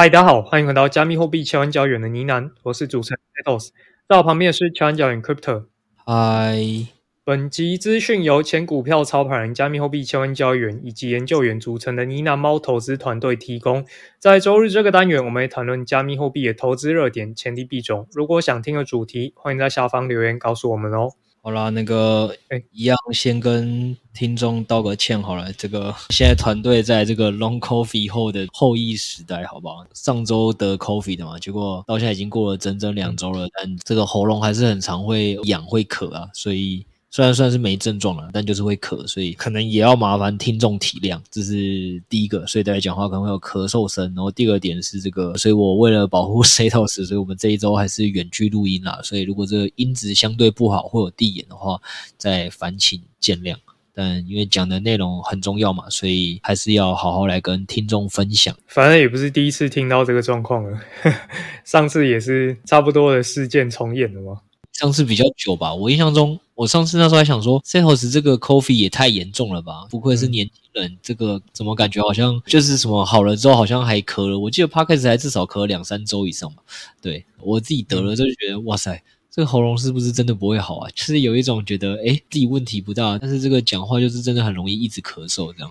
嗨，大家好，欢迎回到加密货币千万交易员的呢喃，我是主持人 Atos，在我旁边是千万交易员 Crypto。嗨，本集资讯由前股票操盘人、加密货币千万交易员以及研究员组成的呢喃猫投资团队提供。在周日这个单元，我们会谈论加密货币的投资热点、前提币种。如果想听的主题，欢迎在下方留言告诉我们哦。好啦，那个，哎，一样先跟听众道个歉好了。这个现在团队在这个 Long Coffee 后的后羿时代，好不好？上周得 Coffee 的嘛，结果到现在已经过了整整两周了，但这个喉咙还是很常会痒会渴啊，所以。虽然算是没症状了，但就是会咳，所以可能也要麻烦听众体谅。这是第一个，所以大家讲话可能会有咳嗽声。然后第二点是这个，所以我为了保护 SatoS，所以我们这一周还是远距录音啦。所以如果这个音质相对不好或有递延的话，再烦请见谅。但因为讲的内容很重要嘛，所以还是要好好来跟听众分享。反正也不是第一次听到这个状况了，上次也是差不多的事件重演了吗。上次比较久吧，我印象中，我上次那时候还想说，Setos 这个 Coffee 也太严重了吧？不愧是年轻人，嗯、这个怎么感觉好像就是什么好了之后好像还咳了？我记得 Podcast 还至少咳了两三周以上吧。对，我自己得了就觉得，嗯、哇塞，这个喉咙是不是真的不会好啊？就是有一种觉得，诶，自己问题不大，但是这个讲话就是真的很容易一直咳嗽这样。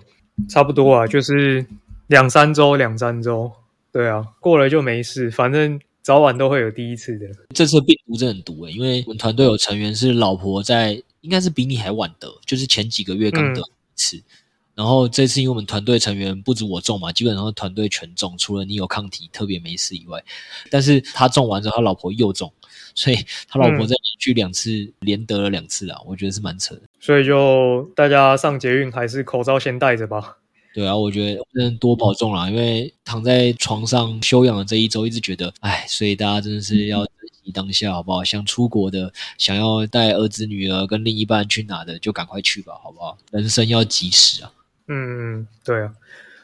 差不多啊，就是两三周，两三周。对啊，过了就没事，反正。早晚都会有第一次的。这次病毒真的很毒诶，因为我们团队有成员是老婆在，应该是比你还晚得，就是前几个月刚得一次。嗯、然后这次因为我们团队成员不止我中嘛，基本上团队全中，除了你有抗体特别没事以外。但是他中完之后，他老婆又中，所以他老婆在连续两次、嗯、连得了两次啊，我觉得是蛮扯的。所以就大家上捷运还是口罩先戴着吧。对啊，我觉得真的多保重啦，因为躺在床上休养的这一周，一直觉得，哎，所以大家真的是要珍惜当下，好不好？想出国的，想要带儿子女儿跟另一半去哪的，就赶快去吧，好不好？人生要及时啊。嗯，对啊。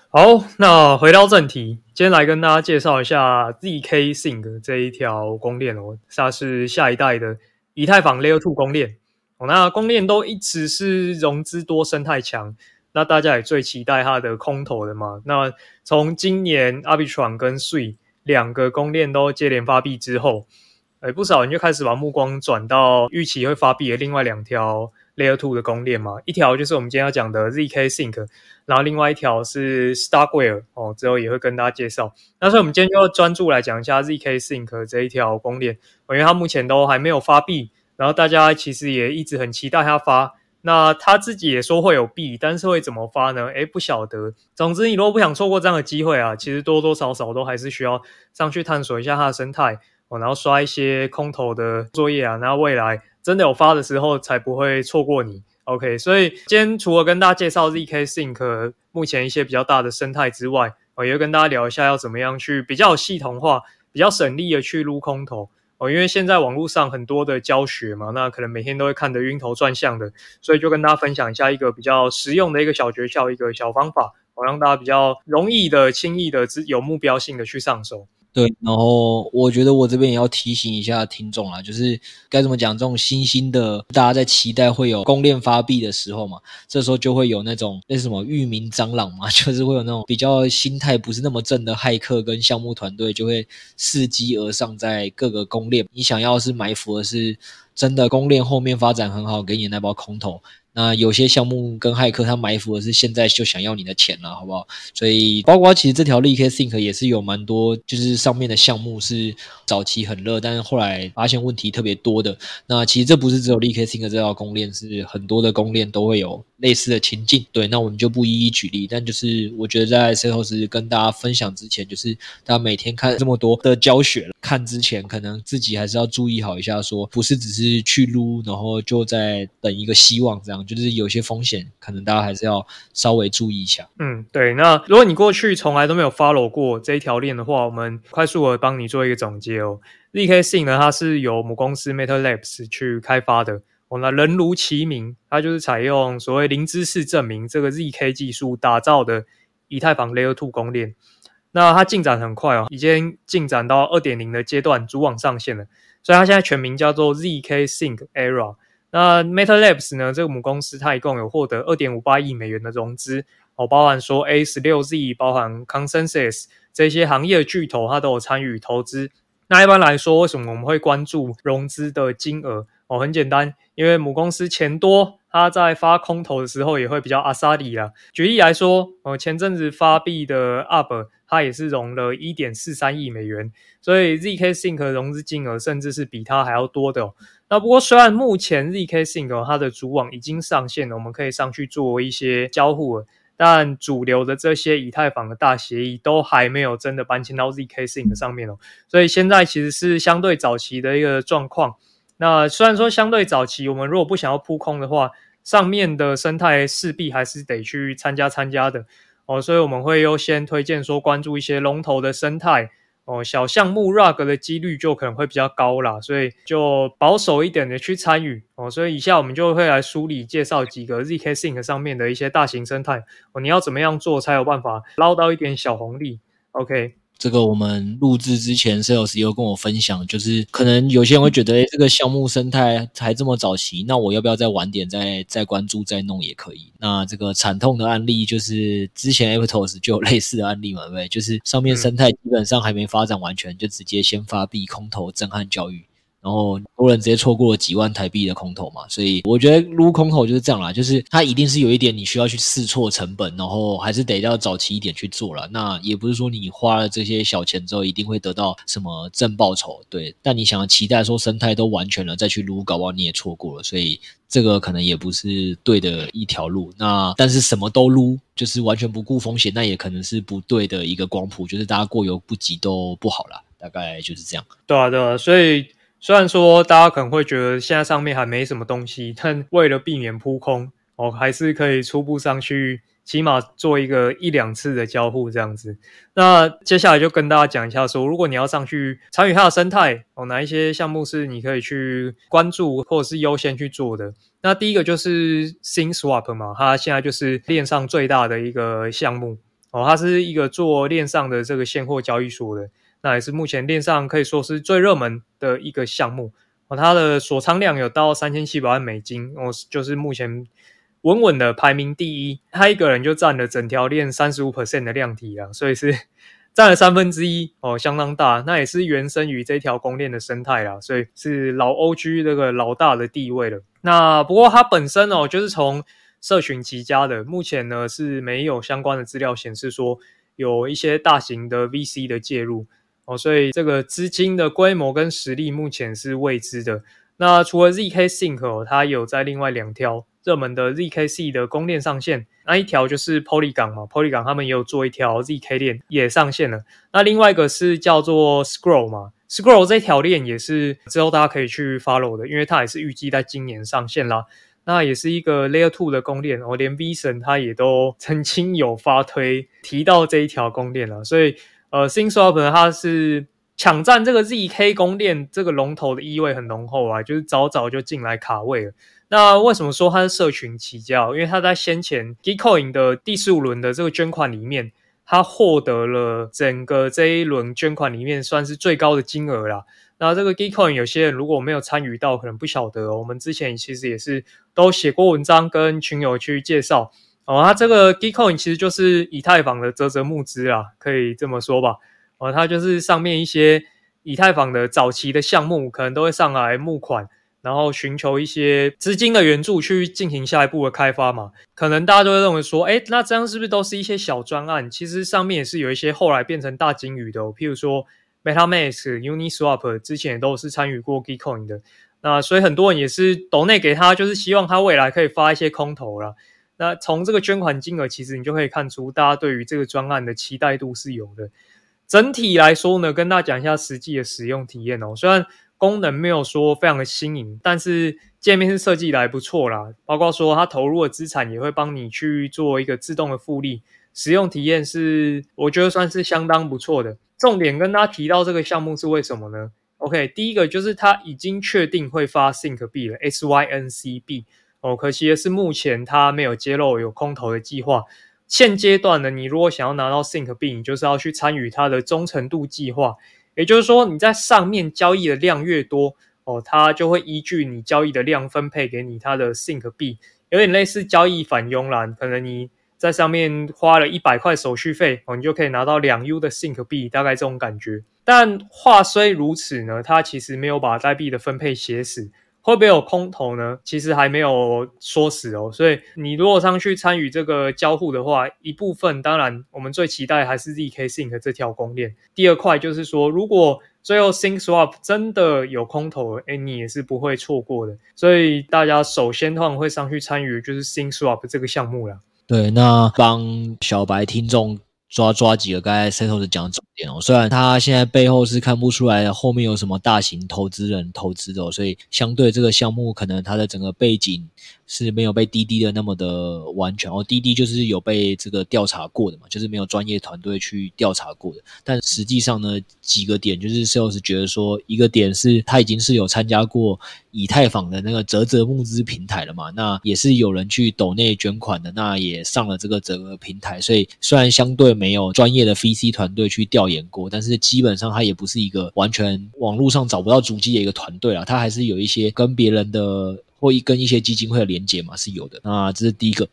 好，那回到正题，今天来跟大家介绍一下 ZK Sync 这一条公链哦，它是下一代的以太坊 Layer Two 公链。哦，那公链都一直是融资多、生态强。那大家也最期待它的空投的嘛？那从今年 Arbitrum 跟 Sui 两个公链都接连发币之后，诶不少人就开始把目光转到预期会发币的另外两条 Layer Two 的公链嘛。一条就是我们今天要讲的 ZK Sync，然后另外一条是 Starkware 哦，之后也会跟大家介绍。那所以我们今天就要专注来讲一下 ZK Sync 这一条公链，因为它目前都还没有发币，然后大家其实也一直很期待它发。那他自己也说会有币，但是会怎么发呢？诶，不晓得。总之，你如果不想错过这样的机会啊，其实多多少少都还是需要上去探索一下它的生态哦，然后刷一些空投的作业啊，那未来真的有发的时候才不会错过你。OK，所以今天除了跟大家介绍 ZK Sync 目前一些比较大的生态之外，我也会跟大家聊一下要怎么样去比较系统化、比较省力的去撸空投。哦，因为现在网络上很多的教学嘛，那可能每天都会看得晕头转向的，所以就跟大家分享一下一个比较实用的一个小诀窍，一个小方法，好让大家比较容易的、轻易的、有目标性的去上手。对，然后我觉得我这边也要提醒一下听众啦，就是该怎么讲，这种新兴的，大家在期待会有公链发币的时候嘛，这时候就会有那种那什么域名蟑螂嘛，就是会有那种比较心态不是那么正的骇客跟项目团队，就会伺机而上，在各个公链，你想要是埋伏的是真的公链后面发展很好，给你那包空投。那有些项目跟骇客他埋伏的是现在就想要你的钱了，好不好？所以包括其实这条 leaky sink 也是有蛮多，就是上面的项目是早期很热，但是后来发现问题特别多的。那其实这不是只有 leaky sink 这条公链，是很多的公链都会有类似的情境。对，那我们就不一一举例，但就是我觉得在 Setos 跟大家分享之前，就是大家每天看这么多的教学，看之前可能自己还是要注意好一下说，不是只是去撸，然后就在等一个希望这样，就是有些风险，可能大家还是要稍微注意一下。嗯，对。那如果你过去从来都没有 follow 过这一条链的话，我们快速的帮你做一个总结哦。zkSync 呢，它是由母公司 Metal Labs 去开发的。我，那人如其名，它就是采用所谓零知识证明这个 zk 技术打造的以太坊 Layer Two 公链。那它进展很快哦，已经进展到二点零的阶段，主网上线了。所以它现在全名叫做 zkSync Era。那 Metal Labs 呢，这个母公司它一共有获得二点五八亿美元的融资，哦，包含说 A 十六 Z，包含 Consensus 这些行业巨头，它都有参与投资。那一般来说，为什么我们会关注融资的金额？哦，很简单，因为母公司钱多，它在发空投的时候也会比较阿萨里啦。举例来说，哦，前阵子发币的 UP，它也是融了一点四三亿美元，所以 zkSync 的融资金额甚至是比它还要多的哦。那不过虽然目前 zkSync 它的主网已经上线了，我们可以上去做一些交互了。但主流的这些以太坊的大协议都还没有真的搬迁到 zkSync 上面哦，所以现在其实是相对早期的一个状况。那虽然说相对早期，我们如果不想要扑空的话，上面的生态势必还是得去参加参加的哦，所以我们会优先推荐说关注一些龙头的生态。哦，小项目 rug 的几率就可能会比较高啦，所以就保守一点的去参与哦。所以以下我们就会来梳理介绍几个 zkSync 上面的一些大型生态哦，你要怎么样做才有办法捞到一点小红利？OK。这个我们录制之前，Sales 有跟我分享，就是可能有些人会觉得，哎，这个项目生态还这么早期，那我要不要再晚点再再关注再弄也可以？那这个惨痛的案例就是之前 Aptos 就有类似的案例嘛，对不对？就是上面生态基本上还没发展完全，就直接先发币空投震撼教育。然后多人直接错过了几万台币的空投嘛，所以我觉得撸空投就是这样啦，就是它一定是有一点你需要去试错成本，然后还是得要早期一点去做了。那也不是说你花了这些小钱之后一定会得到什么正报酬，对。但你想要期待说生态都完全了再去撸，搞不好你也错过了，所以这个可能也不是对的一条路。那但是什么都撸，就是完全不顾风险，那也可能是不对的一个光谱，就是大家过犹不及都不好啦，大概就是这样。对啊，对啊，所以。虽然说大家可能会觉得现在上面还没什么东西，但为了避免扑空，哦，还是可以初步上去，起码做一个一两次的交互这样子。那接下来就跟大家讲一下说，如果你要上去参与它的生态，哦，哪一些项目是你可以去关注或者是优先去做的？那第一个就是 SynSwap 嘛，它现在就是链上最大的一个项目，哦，它是一个做链上的这个现货交易所的。那也是目前链上可以说是最热门的一个项目哦，它的锁仓量有到三千七百万美金哦，就是目前稳稳的排名第一，他一个人就占了整条链三十五 percent 的量体啊，所以是 占了三分之一哦，相当大。那也是原生于这条公链的生态啊，所以是老 OG 这个老大的地位了。那不过它本身哦，就是从社群起家的，目前呢是没有相关的资料显示说有一些大型的 VC 的介入。哦，所以这个资金的规模跟实力目前是未知的。那除了 zkSync，它有在另外两条热门的 zkC 的公链上线，那一条就是 Polygon 嘛，Polygon 他们也有做一条 zk 链也上线了。那另外一个是叫做 Scroll 嘛，Scroll 这条链也是之后大家可以去 follow 的，因为它也是预计在今年上线啦。那也是一个 Layer Two 的公链，哦，连 V 神他也都曾经有发推提到这一条公链了，所以。呃，SynSwap，它是抢占这个 ZK 公链这个龙头的意味很浓厚啊，就是早早就进来卡位了。那为什么说它是社群起家？因为它在先前 GICOIN 的第十五轮的这个捐款里面，它获得了整个这一轮捐款里面算是最高的金额啦。那这个 GICOIN 有些人如果没有参与到，可能不晓得哦。我们之前其实也是都写过文章跟群友去介绍。哦，它这个 Gitcoin 其实就是以太坊的啧啧募资啊，可以这么说吧。哦，它就是上面一些以太坊的早期的项目，可能都会上来募款，然后寻求一些资金的援助去进行下一步的开发嘛。可能大家都会认为说，诶，那这样是不是都是一些小专案？其实上面也是有一些后来变成大鲸鱼的，譬如说 MetaMask、Uniswap 之前也都是参与过 Gitcoin 的。那所以很多人也是 d 内给他，就是希望他未来可以发一些空投啦。那从这个捐款金额，其实你就可以看出大家对于这个专案的期待度是有的。整体来说呢，跟大家讲一下实际的使用体验哦。虽然功能没有说非常的新颖，但是界面是设计的还不错啦。包括说它投入的资产也会帮你去做一个自动的复利，使用体验是我觉得算是相当不错的。重点跟大家提到这个项目是为什么呢？OK，第一个就是它已经确定会发 Sync 币了，SYNC 币。哦，可惜的是目前它没有揭露有空投的计划。现阶段呢，你如果想要拿到 Sync 币，你就是要去参与它的忠诚度计划。也就是说，你在上面交易的量越多，哦，它就会依据你交易的量分配给你它的 Sync 币，有点类似交易返佣啦。可能你在上面花了一百块手续费，哦，你就可以拿到两 U 的 Sync 币，大概这种感觉。但话虽如此呢，它其实没有把代币的分配写死。会不会有空投呢？其实还没有说死哦。所以你如果上去参与这个交互的话，一部分当然我们最期待还是 zk Sync 这条公链。第二块就是说，如果最后 Sync Swap 真的有空投，诶，你也是不会错过的。所以大家首先的话会上去参与就是 Sync Swap 这个项目啦。对，那帮小白听众。抓抓几个刚才 Setos 讲的点哦，虽然他现在背后是看不出来后面有什么大型投资人投资的哦，所以相对这个项目可能它的整个背景是没有被滴滴的那么的完全哦，滴滴就是有被这个调查过的嘛，就是没有专业团队去调查过的。但实际上呢，几个点就是 Sales 觉得说，一个点是他已经是有参加过以太坊的那个啧啧募资平台了嘛，那也是有人去抖内捐款的，那也上了这个啧啧平台，所以虽然相对没有专业的 VC 团队去调调研过，但是基本上它也不是一个完全网络上找不到足迹的一个团队啊，它还是有一些跟别人的或一跟一些基金会的连接嘛，是有的。那这是第一个。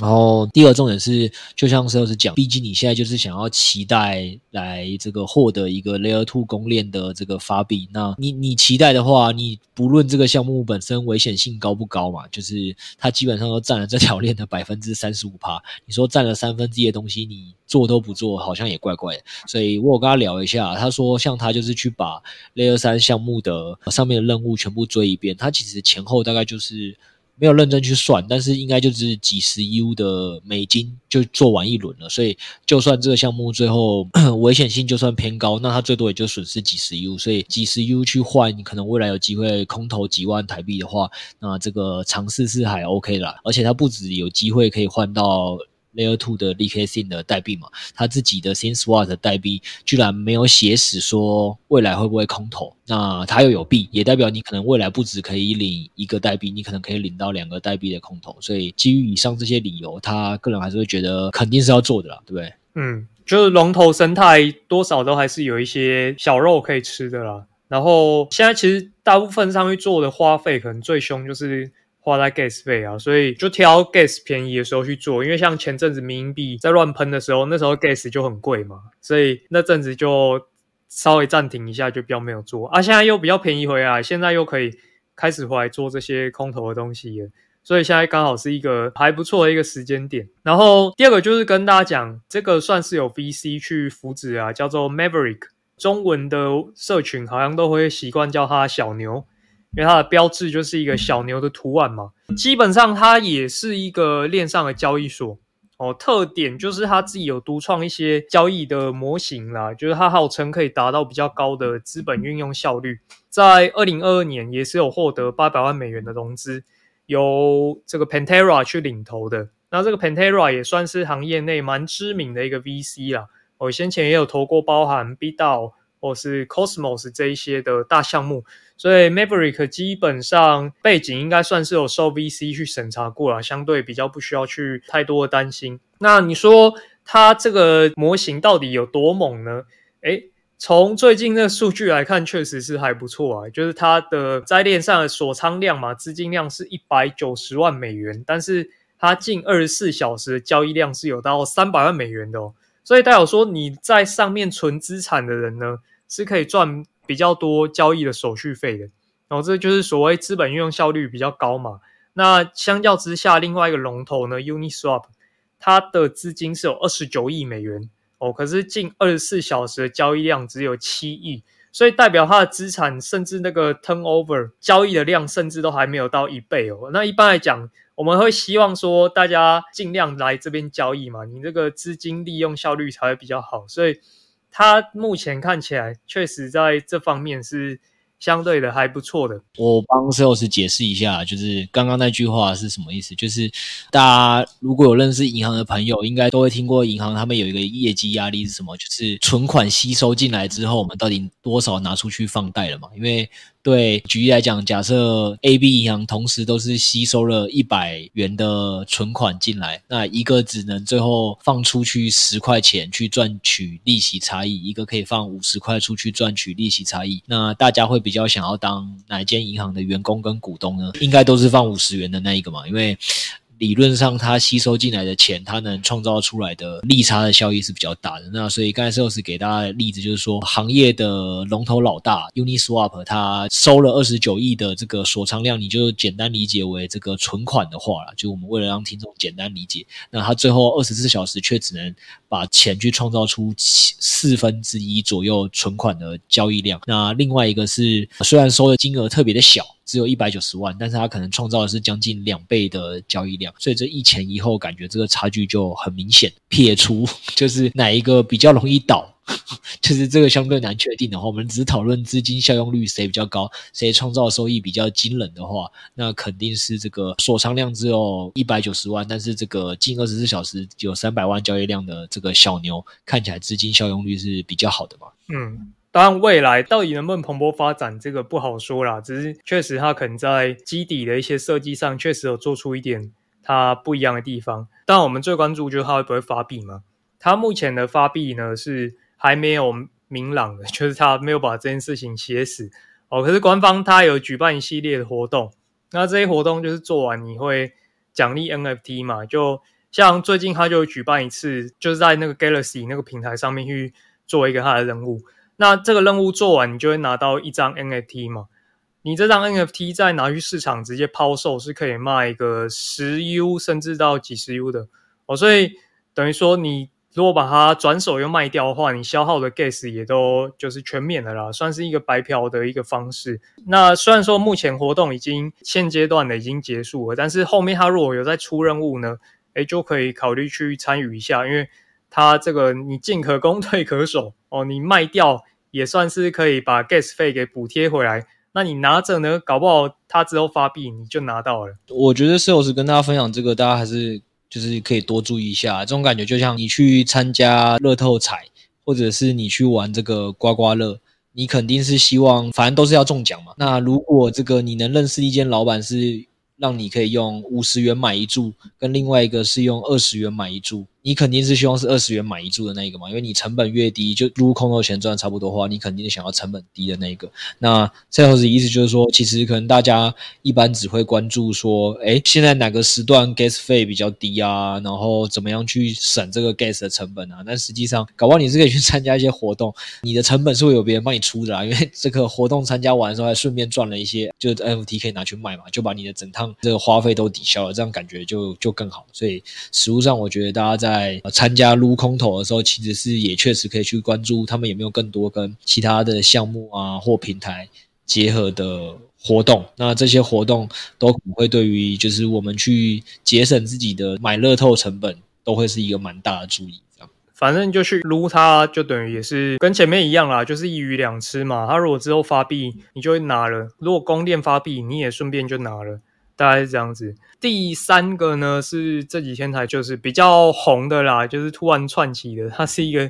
然后第二重点是，就像 Sales 讲，毕竟你现在就是想要期待来这个获得一个 Layer Two 公链的这个发币，那你你期待的话，你不论这个项目本身危险性高不高嘛，就是它基本上都占了这条链的百分之三十五趴。你说占了三分之一的东西，你做都不做，好像也怪怪的。所以我跟他聊一下，他说像他就是去把 Layer 三项目的上面的任务全部追一遍，他其实前后大概就是。没有认真去算，但是应该就是几十 U 的美金就做完一轮了，所以就算这个项目最后 危险性就算偏高，那它最多也就损失几十 U，所以几十 U 去换，可能未来有机会空投几万台币的话，那这个尝试是还 OK 啦，而且它不止有机会可以换到。Layer Two 的 zk Sync 的代币嘛，他自己的 Sync Swap 的代币居然没有写死说未来会不会空投，那他又有币，也代表你可能未来不止可以领一个代币，你可能可以领到两个代币的空投。所以基于以上这些理由，他个人还是会觉得肯定是要做的啦，对不对？嗯，就是龙头生态多少都还是有一些小肉可以吃的啦。然后现在其实大部分上去做的花费可能最凶就是。花在 gas 费啊，所以就挑 gas 便宜的时候去做，因为像前阵子迷因币在乱喷的时候，那时候 gas 就很贵嘛，所以那阵子就稍微暂停一下，就比较没有做啊。现在又比较便宜回来，现在又可以开始回来做这些空投的东西了，所以现在刚好是一个还不错的一个时间点。然后第二个就是跟大家讲，这个算是有 VC 去扶植啊，叫做 Maverick，中文的社群好像都会习惯叫它小牛。因为它的标志就是一个小牛的图案嘛，基本上它也是一个链上的交易所哦。特点就是它自己有独创一些交易的模型啦，就是它号称可以达到比较高的资本运用效率。在二零二二年也是有获得八百万美元的融资，由这个 Pantera 去领投的。那这个 Pantera 也算是行业内蛮知名的一个 VC 啦。我先前也有投过包含 BitDAO 或是 Cosmos 这一些的大项目。所以 Maverick 基本上背景应该算是有受 VC 去审查过了，相对比较不需要去太多的担心。那你说它这个模型到底有多猛呢？诶，从最近的数据来看，确实是还不错啊。就是它的在链上的锁仓量嘛，资金量是一百九十万美元，但是它近二十四小时的交易量是有到三百万美元的哦。所以代表说你在上面存资产的人呢，是可以赚。比较多交易的手续费的，然后这就是所谓资本运用效率比较高嘛。那相较之下，另外一个龙头呢，Uniswap，它的资金是有二十九亿美元哦，可是近二十四小时的交易量只有七亿，所以代表它的资产甚至那个 turnover 交易的量甚至都还没有到一倍哦。那一般来讲，我们会希望说大家尽量来这边交易嘛，你这个资金利用效率才会比较好。所以它目前看起来确实在这方面是。相对的还不错的。我帮 Sales 解释一下，就是刚刚那句话是什么意思？就是大家如果有认识银行的朋友，应该都会听过银行他们有一个业绩压力是什么？就是存款吸收进来之后，我们到底多少拿出去放贷了嘛？因为对，举例来讲，假设 A、B 银行同时都是吸收了一百元的存款进来，那一个只能最后放出去十块钱去赚取利息差异，一个可以放五十块出去赚取利息差异。那大家会比较想要当哪一间银行的员工跟股东呢？应该都是放五十元的那一个嘛，因为。理论上，它吸收进来的钱，它能创造出来的利差的效益是比较大的。那所以刚才 Sales 给大家的例子就是说，行业的龙头老大 Uniswap，它收了二十九亿的这个锁仓量，你就简单理解为这个存款的话啦，就我们为了让听众简单理解，那它最后二十四小时却只能把钱去创造出四分之一左右存款的交易量。那另外一个是，虽然收的金额特别的小。只有一百九十万，但是他可能创造的是将近两倍的交易量，所以这一前一后感觉这个差距就很明显。撇除 就是哪一个比较容易倒，就是这个相对难确定的话，我们只讨论资金效用率谁比较高，谁创造收益比较惊人的话，那肯定是这个锁仓量只有一百九十万，但是这个近二十四小时有三百万交易量的这个小牛，看起来资金效用率是比较好的嘛？嗯。当然，未来到底能不能蓬勃发展，这个不好说啦。只是确实，它可能在基底的一些设计上，确实有做出一点它不一样的地方。当然，我们最关注就是它会不会发币嘛？它目前的发币呢是还没有明朗的，就是它没有把这件事情写死哦。可是官方它有举办一系列的活动，那这些活动就是做完你会奖励 NFT 嘛？就像最近它就举办一次，就是在那个 Galaxy 那个平台上面去做一个它的任务。那这个任务做完，你就会拿到一张 NFT 嘛？你这张 NFT 再拿去市场直接抛售，是可以卖一个十 U 甚至到几十 U 的哦。所以等于说，你如果把它转手又卖掉的话，你消耗的 gas 也都就是全免的啦，算是一个白嫖的一个方式。那虽然说目前活动已经现阶段的已经结束了，但是后面它如果有再出任务呢，诶，就可以考虑去参与一下，因为它这个你进可攻退可守哦，你卖掉。也算是可以把 gas 费给补贴回来。那你拿着呢？搞不好他之后发币你就拿到了。我觉得 Sales 跟大家分享这个，大家还是就是可以多注意一下。这种感觉就像你去参加乐透彩，或者是你去玩这个刮刮乐，你肯定是希望，反正都是要中奖嘛。那如果这个你能认识一间老板是让你可以用五十元买一注，跟另外一个是用二十元买一注。你肯定是希望是二十元买一注的那一个嘛，因为你成本越低，就撸空头钱赚差不多的话，你肯定想要成本低的那一个。那最后的意思就是说，其实可能大家一般只会关注说，哎，现在哪个时段 gas 费比较低啊？然后怎么样去省这个 gas 的成本啊？但实际上，搞不好你是可以去参加一些活动，你的成本是会有别人帮你出的啊，因为这个活动参加完的时候，还顺便赚了一些，就是 NFT 可以拿去卖嘛，就把你的整趟这个花费都抵消了，这样感觉就就更好。所以实物上，我觉得大家在在参加撸空投的时候，其实是也确实可以去关注他们有没有更多跟其他的项目啊或平台结合的活动。那这些活动都会对于就是我们去节省自己的买乐透成本，都会是一个蛮大的注意。反正就去撸它，就等于也是跟前面一样啦，就是一鱼两吃嘛。他如果之后发币，你就会拿了；如果公链发币，你也顺便就拿了。大概是这样子。第三个呢，是这几天才就是比较红的啦，就是突然窜起的。它是一个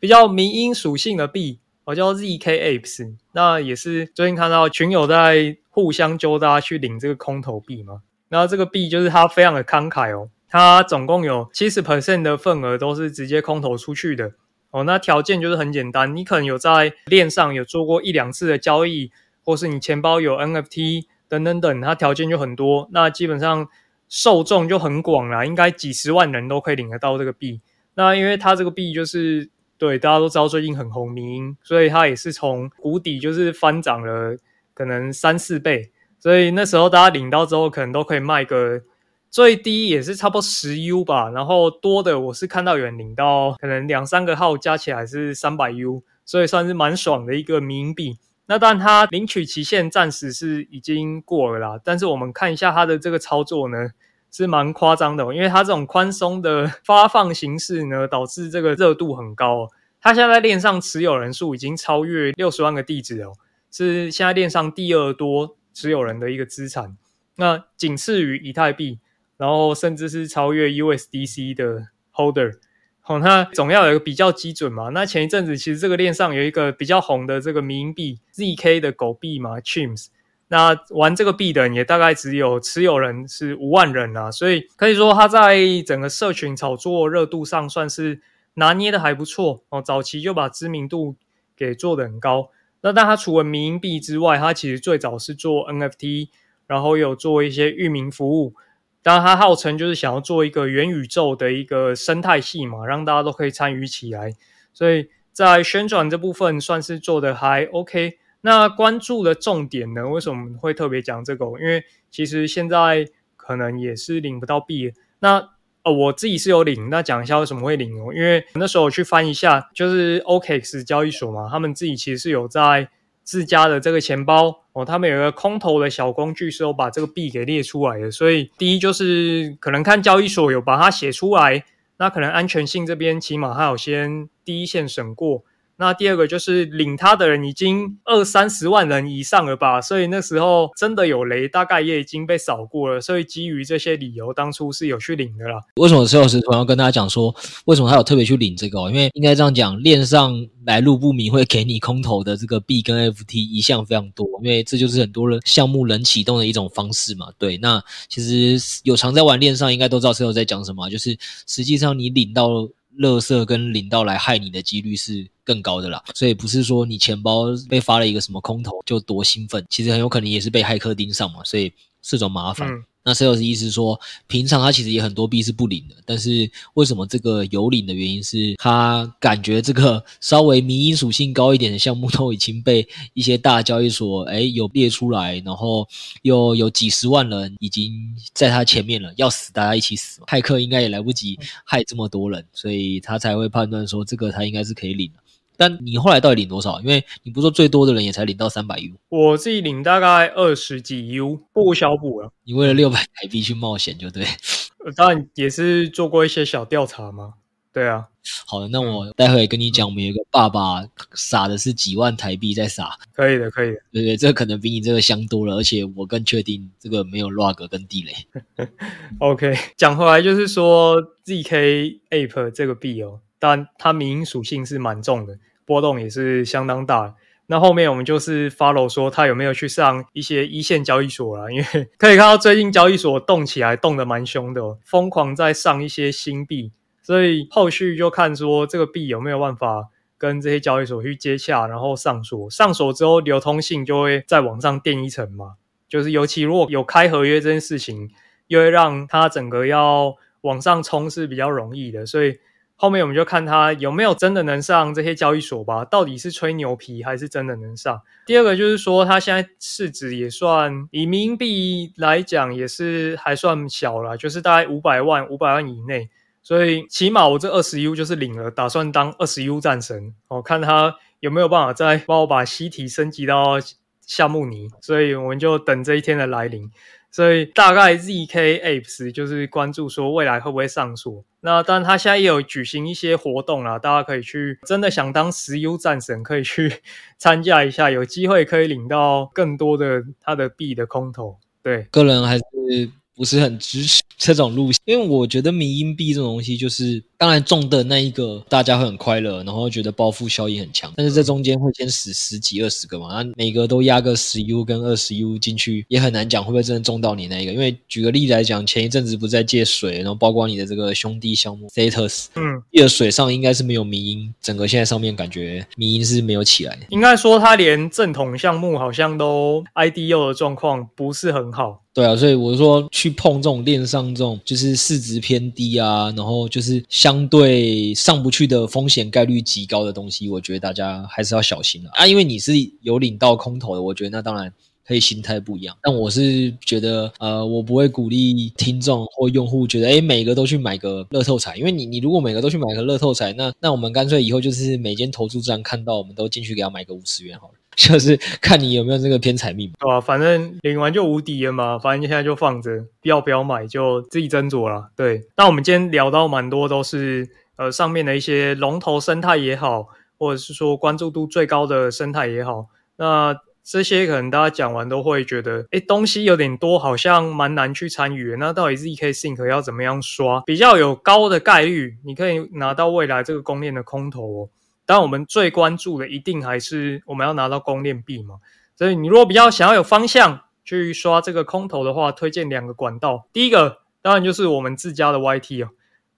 比较迷因属性的币，我叫 ZK Apes。那也是最近看到群友在互相揪大家去领这个空投币嘛。那这个币就是它非常的慷慨哦，它总共有七十 percent 的份额都是直接空投出去的哦。那条件就是很简单，你可能有在链上有做过一两次的交易，或是你钱包有 NFT。等等等，它条件就很多，那基本上受众就很广啦，应该几十万人都可以领得到这个币。那因为它这个币就是对大家都知道最近很红迷因，所以它也是从谷底就是翻涨了可能三四倍，所以那时候大家领到之后可能都可以卖个最低也是差不多十 U 吧，然后多的我是看到有人领到可能两三个号加起来是三百 U，所以算是蛮爽的一个迷因币。那但，它领取期限暂时是已经过了啦。但是我们看一下它的这个操作呢，是蛮夸张的，因为它这种宽松的发放形式呢，导致这个热度很高。哦它现在在链上持有人数已经超越六十万个地址哦，是现在链上第二多持有人的一个资产，那仅次于以太币，然后甚至是超越 USDC 的 holder。好，那总要有一个比较基准嘛。那前一阵子其实这个链上有一个比较红的这个迷因币 ZK 的狗币嘛，Chims。那玩这个币的人也大概只有持有人是五万人啊，所以可以说它在整个社群炒作热度上算是拿捏的还不错哦。早期就把知名度给做得很高。那但它除了迷因币之外，它其实最早是做 NFT，然后有做一些域名服务。当然，它号称就是想要做一个元宇宙的一个生态系嘛，让大家都可以参与起来。所以在宣传这部分算是做得还 OK。那关注的重点呢？为什么会特别讲这个？因为其实现在可能也是领不到币。那呃，我自己是有领。那讲一下为什么会领哦？因为那时候我去翻一下，就是 OKX 交易所嘛，他们自己其实是有在。自家的这个钱包哦，他们有个空投的小工具，是有把这个币给列出来的。所以第一就是可能看交易所有把它写出来，那可能安全性这边起码还有先第一线审过。那第二个就是领他的人已经二三十万人以上了吧，所以那时候真的有雷，大概也已经被扫过了。所以基于这些理由，当初是有去领的啦。为什么石老师突然要跟大家讲说，为什么他有特别去领这个？因为应该这样讲，链上来路不明会给你空投的这个币跟 FT 一向非常多，因为这就是很多人项目人启动的一种方式嘛。对，那其实有常在玩链上，应该都知道石老师在讲什么，就是实际上你领到。垃圾跟领到来害你的几率是更高的啦，所以不是说你钱包被发了一个什么空投就多兴奋，其实很有可能也是被骇客盯上嘛，所以是种麻烦。那 Sales 意思说，平常他其实也很多币是不领的，但是为什么这个有领的原因是他感觉这个稍微迷因属性高一点的项目 都已经被一些大交易所哎有列出来，然后又有几十万人已经在他前面了，要死大家一起死，骇客应该也来不及害这么多人，所以他才会判断说这个他应该是可以领的。但你后来到底领多少？因为你不是说最多的人也才领到三百 U，我自己领大概二十几 U，不小补了。你为了六百台币去冒险，就对。当然也是做过一些小调查嘛。对啊。好的，那我待会跟你讲，我们有一个爸爸撒的是几万台币在撒。可以的，可以的。对对，这个可能比你这个香多了，而且我更确定这个没有 rug 跟地雷。OK，讲回来就是说 ZK Ape 这个币哦，但它民营属性是蛮重的。波动也是相当大。那后面我们就是 follow 说他有没有去上一些一线交易所啦，因为可以看到最近交易所动起来，动得蛮凶的，疯狂在上一些新币。所以后续就看说这个币有没有办法跟这些交易所去接洽，然后上锁。上锁之后流通性就会再往上垫一层嘛。就是尤其如果有开合约这件事情，又会让它整个要往上冲是比较容易的。所以。后面我们就看他有没有真的能上这些交易所吧，到底是吹牛皮还是真的能上？第二个就是说，他现在市值也算以迷因币来讲也是还算小了，就是大概五百万、五百万以内。所以起码我这二十 U 就是领了，打算当二十 U 战神，我看他有没有办法再帮我把西提升级到夏目尼。所以我们就等这一天的来临。所以大概 ZK Apes 就是关注说未来会不会上锁。那当然他现在也有举行一些活动啦，大家可以去真的想当石油战神，可以去参加一下，有机会可以领到更多的他的币的空投。对，个人还是不是很支持这种路线，因为我觉得迷因币这种东西就是。当然中的那一个大家会很快乐，然后觉得暴富效应很强，但是这中间会先死十几二十个嘛，那每个都压个十 U 跟二十 U 进去，也很难讲会不会真的中到你那一个。因为举个例子来讲，前一阵子不是在借水，然后包括你的这个兄弟项目 Status，嗯，借水上应该是没有迷音，整个现在上面感觉迷音是没有起来的。应该说他连正统项目好像都 IDO 的状况不是很好。对啊，所以我说去碰这种链上这种就是市值偏低啊，然后就是像。相对上不去的风险概率极高的东西，我觉得大家还是要小心了啊！因为你是有领到空投的，我觉得那当然可以心态不一样。但我是觉得，呃，我不会鼓励听众或用户觉得，诶，每个都去买个乐透彩，因为你你如果每个都去买个乐透彩，那那我们干脆以后就是每间投注站看到，我们都进去给他买个五十元好了。就是看你有没有这个偏财命，对吧、啊？反正领完就无敌了嘛，反正现在就放着，要不要买就自己斟酌了。对，那我们今天聊到蛮多都是呃上面的一些龙头生态也好，或者是说关注度最高的生态也好，那这些可能大家讲完都会觉得，诶，东西有点多，好像蛮难去参与。那到底 ZK Sync 要怎么样刷，比较有高的概率，你可以拿到未来这个公链的空投哦？当，我们最关注的一定还是我们要拿到公链币嘛。所以，你如果比较想要有方向去刷这个空投的话，推荐两个管道。第一个当然就是我们自家的 YT 哦，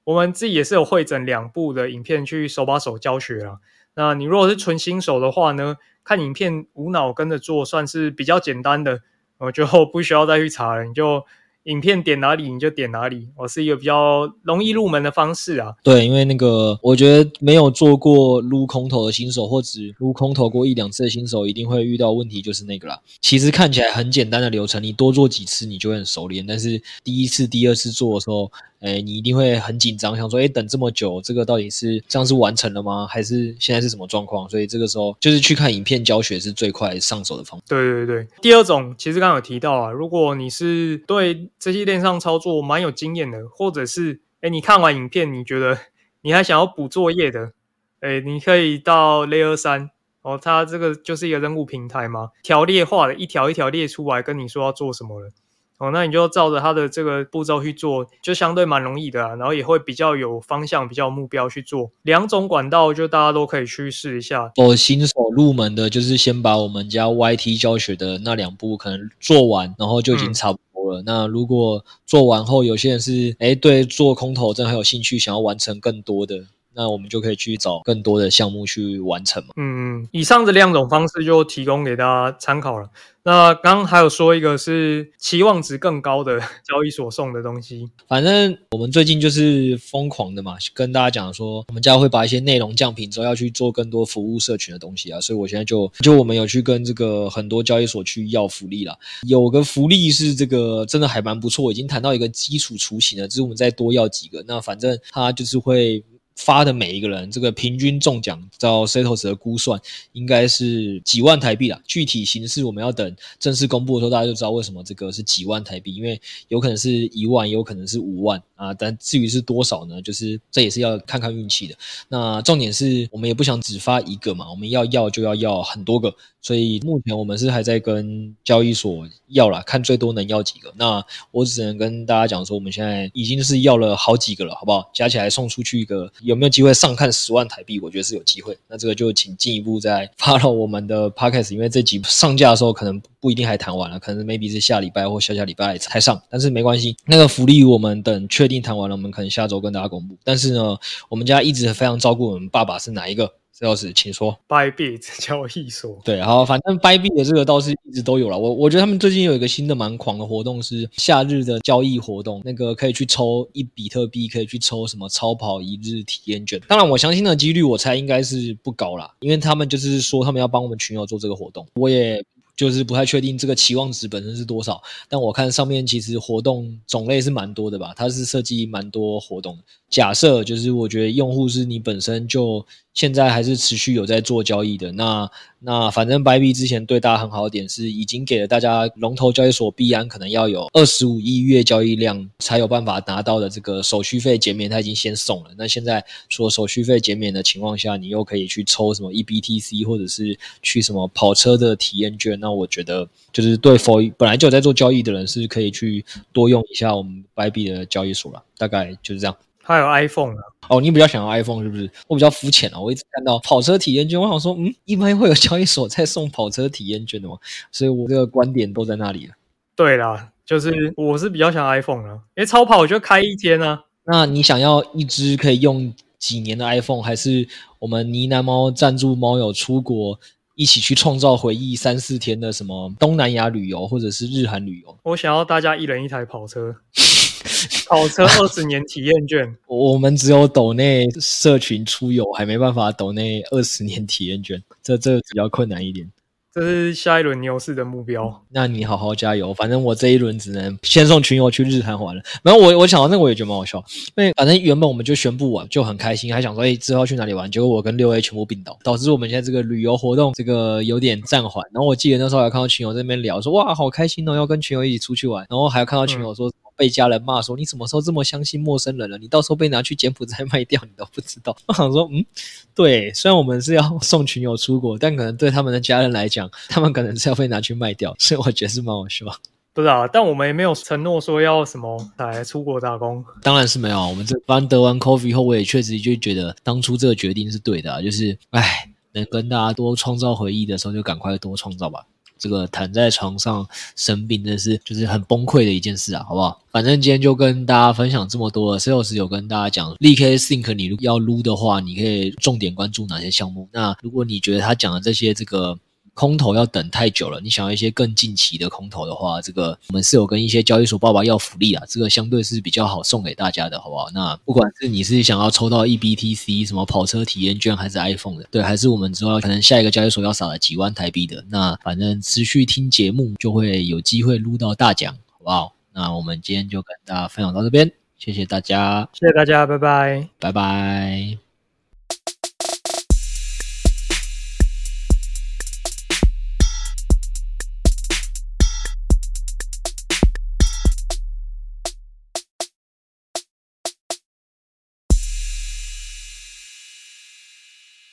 我们自己也是有汇整两部的影片去手把手教学啦。那你如果是纯新手的话呢，看影片无脑跟着做，算是比较简单的，我就 不需要再去查了，你就。影片点哪里你就点哪里，我是一个比较容易入门的方式啊。对，因为那个我觉得没有做过撸空投的新手，或只撸空投过一两次的新手，一定会遇到问题，就是那个啦。其实看起来很简单的流程，你多做几次你就会很熟练，但是第一次、第二次做的时候。哎，你一定会很紧张，想说，哎，等这么久，这个到底是这样是完成了吗？还是现在是什么状况？所以这个时候就是去看影片教学是最快上手的方法。对对对，第二种其实刚刚有提到啊，如果你是对这些链上操作蛮有经验的，或者是哎，你看完影片你觉得你还想要补作业的，哎，你可以到 Layer 3哦，它这个就是一个任务平台嘛，条列化的一条一条列出来，跟你说要做什么了。哦，那你就照着他的这个步骤去做，就相对蛮容易的啊，然后也会比较有方向、比较有目标去做。两种管道就大家都可以去试一下。我新手入门的，就是先把我们家 YT 教学的那两步可能做完，然后就已经差不多了。嗯、那如果做完后，有些人是哎对做空头真的很有兴趣，想要完成更多的。那我们就可以去找更多的项目去完成嘛。嗯，以上这两种方式就提供给大家参考了。那刚刚还有说一个是期望值更高的交易所送的东西。反正我们最近就是疯狂的嘛，跟大家讲说，我们家会把一些内容降频之后，要去做更多服务社群的东西啊。所以我现在就就我们有去跟这个很多交易所去要福利啦。有个福利是这个真的还蛮不错，已经谈到一个基础雏形了，只是我们再多要几个。那反正它就是会。发的每一个人，这个平均中奖照 Setos 的估算，应该是几万台币啦。具体形式我们要等正式公布的时候，大家就知道为什么这个是几万台币，因为有可能是一万，也有可能是五万啊。但至于是多少呢？就是这也是要看看运气的。那重点是我们也不想只发一个嘛，我们要要就要要很多个。所以目前我们是还在跟交易所要啦，看最多能要几个。那我只能跟大家讲说，我们现在已经是要了好几个了，好不好？加起来送出去一个，有没有机会上看十万台币？我觉得是有机会。那这个就请进一步再 follow 我们的 podcast，因为这集上架的时候可能不一定还谈完了，可能 maybe 是下礼拜或下下礼拜才上。但是没关系，那个福利我们等确定谈完了，我们可能下周跟大家公布。但是呢，我们家一直非常照顾我们爸爸是哪一个？这老师请说，Bybit 交易所对，好，反正 Bybit 的这个倒是一直都有了。我我觉得他们最近有一个新的蛮狂的活动，是夏日的交易活动，那个可以去抽一比特币，可以去抽什么超跑一日体验券。当然，我相信的几率我猜应该是不高啦，因为他们就是说他们要帮我们群友做这个活动，我也。就是不太确定这个期望值本身是多少，但我看上面其实活动种类是蛮多的吧，它是设计蛮多活动。假设就是我觉得用户是你本身就现在还是持续有在做交易的，那那反正 Bybit 之前对大家很好的点是已经给了大家龙头交易所币安可能要有二十五亿月交易量才有办法拿到的这个手续费减免，它已经先送了。那现在说手续费减免的情况下，你又可以去抽什么 eBTC 或者是去什么跑车的体验券。那我觉得就是对 for 本来就有在做交易的人是可以去多用一下我们 Bybit 的交易所了，大概就是这样。还有 iPhone 啊？哦，你比较想要 iPhone 是不是？我比较肤浅啊，我一直看到跑车体验券，我想说，嗯，一般会有交易所在送跑车体验券的吗？所以我这个观点都在那里了。对啦，就是我是比较想要 iPhone 啊，因为超跑我就开一天啊。那你想要一只可以用几年的 iPhone，还是我们呢喃猫赞助猫友出国？一起去创造回忆三四天的什么东南亚旅游，或者是日韩旅游。我想要大家一人一台跑车，跑车二十年体验券。我们只有抖内社群出游，还没办法抖内二十年体验券，这这比较困难一点。这是下一轮牛市的目标。那你好好加油，反正我这一轮只能先送群友去日韩玩了。然后我我想到那个我也觉得蛮好笑，因为反正原本我们就宣布完就很开心，还想说哎之后去哪里玩，结果我跟六 A 全部病倒，导致我们现在这个旅游活动这个有点暂缓。然后我记得那时候还看到群友在那边聊说哇好开心哦，要跟群友一起出去玩，然后还有看到群友说。嗯被家人骂说，你什么时候这么相信陌生人了？你到时候被拿去柬埔寨卖掉，你都不知道。我想说，嗯，对，虽然我们是要送群友出国，但可能对他们的家人来讲，他们可能是要被拿去卖掉，所以我觉得是蛮好笑。不是啊，但我们也没有承诺说要什么来出国打工。当然是没有。我们这班得完 coffee 后，我也确实就觉得当初这个决定是对的啊，就是哎，能跟大家多创造回忆的时候，就赶快多创造吧。这个躺在床上生病，真是就是很崩溃的一件事啊，好不好？反正今天就跟大家分享这么多了。Sales 有跟大家讲，立 K Think 你要撸的话，你可以重点关注哪些项目？那如果你觉得他讲的这些这个。空投要等太久了，你想要一些更近期的空投的话，这个我们是有跟一些交易所爸爸要福利啊，这个相对是比较好送给大家的，好不好？那不管是你是想要抽到 EBTC 什么跑车体验券，还是 iPhone 的，对，还是我们之后可能下一个交易所要撒了几万台币的，那反正持续听节目就会有机会撸到大奖，好不好？那我们今天就跟大家分享到这边，谢谢大家，谢谢大家，拜拜，拜拜。